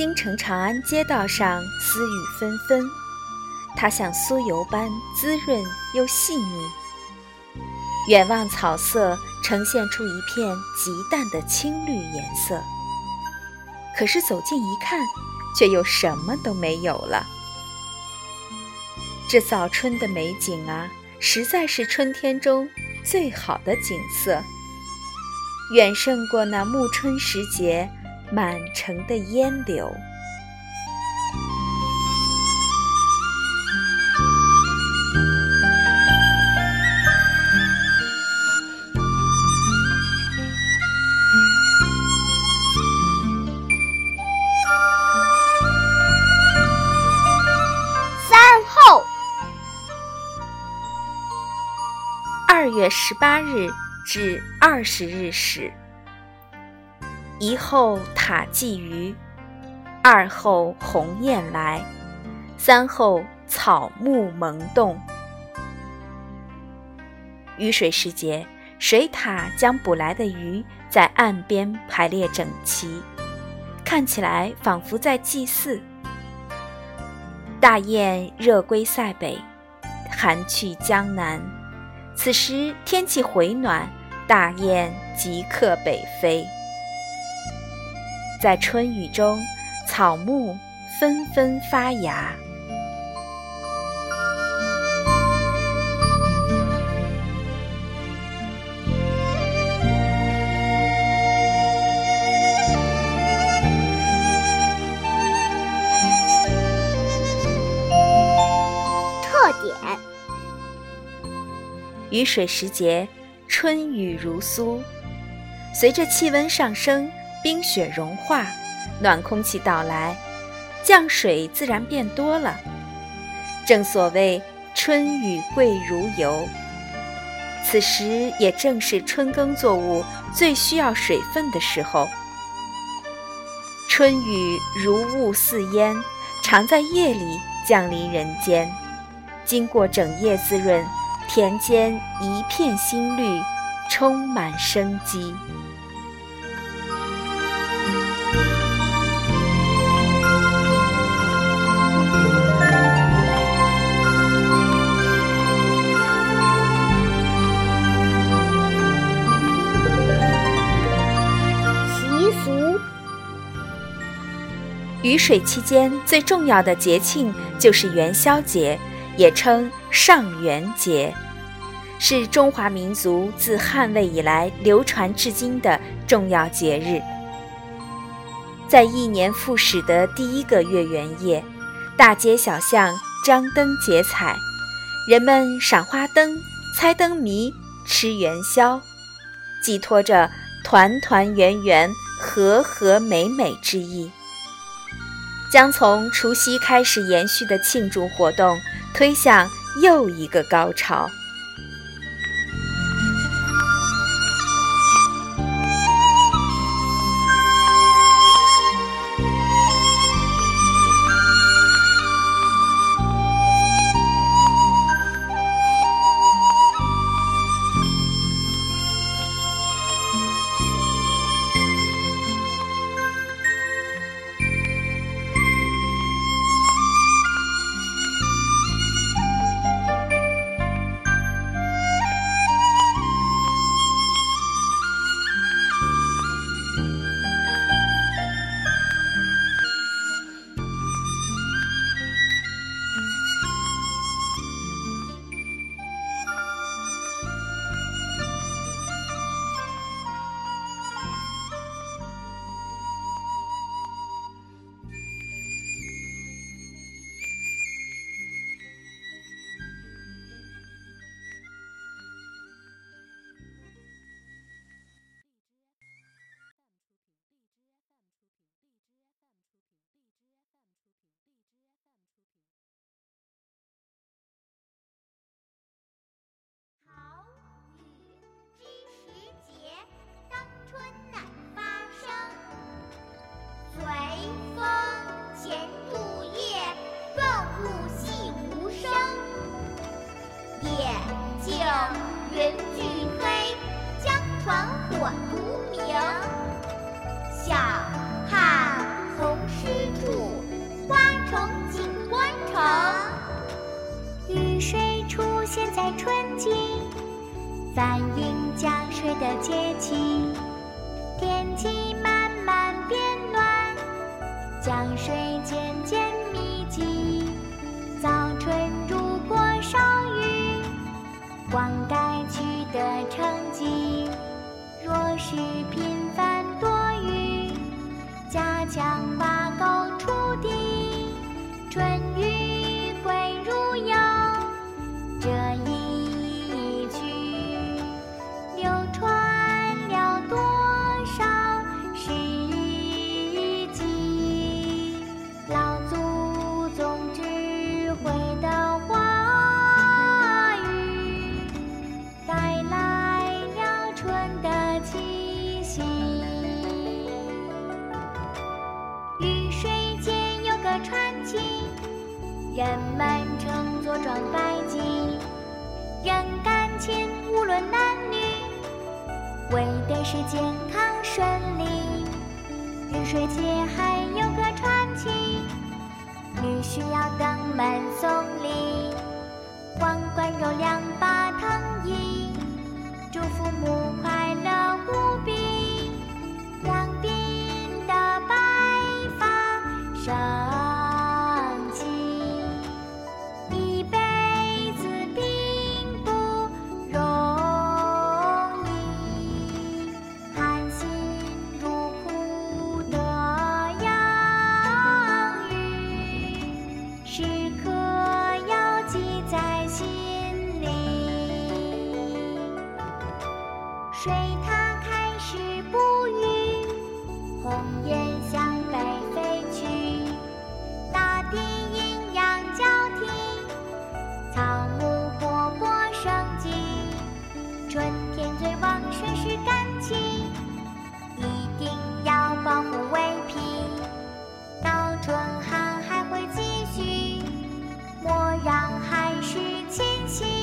京城长安街道上丝雨纷纷，它像酥油般滋润又细腻。远望草色呈现出一片极淡的青绿颜色，可是走近一看，却又什么都没有了。这早春的美景啊，实在是春天中最好的景色，远胜过那暮春时节。满城的烟柳。三后，二月十八日至二十日始。一后塔髻余，二后鸿雁来，三后草木萌动。雨水时节，水獭将捕来的鱼在岸边排列整齐，看起来仿佛在祭祀。大雁热归塞北，寒去江南。此时天气回暖，大雁即刻北飞。在春雨中，草木纷纷发芽。特点：雨水时节，春雨如酥。随着气温上升。冰雪融化，暖空气到来，降水自然变多了。正所谓春雨贵如油，此时也正是春耕作物最需要水分的时候。春雨如雾似烟，常在夜里降临人间，经过整夜滋润，田间一片新绿，充满生机。雨水期间最重要的节庆就是元宵节，也称上元节，是中华民族自汉魏以来流传至今的重要节日。在一年复始的第一个月圆夜，大街小巷张灯结彩，人们赏花灯、猜灯谜、吃元宵，寄托着团团圆圆、和和美美之意。将从除夕开始延续的庆祝活动推向又一个高潮。虫进官城。雨水出现在春季，反映降水的节气。天气慢慢变暖，降水渐渐密集。早春如果少雨，灌溉取得成绩；若是频繁多雨，加强挖沟锄地。春雨人们称作庄百吉。人感情无论男女，为的是健康顺利。雨水节还有个传奇，女婿要登门送礼，皇冠有两把藤椅，祝父母快乐无比，水獭开始捕鱼，红雁向北飞去，大地阴阳交替，草木勃勃生机。春天最旺盛是感情，一定要保护胃脾。到春寒还会继续，莫让寒湿侵袭。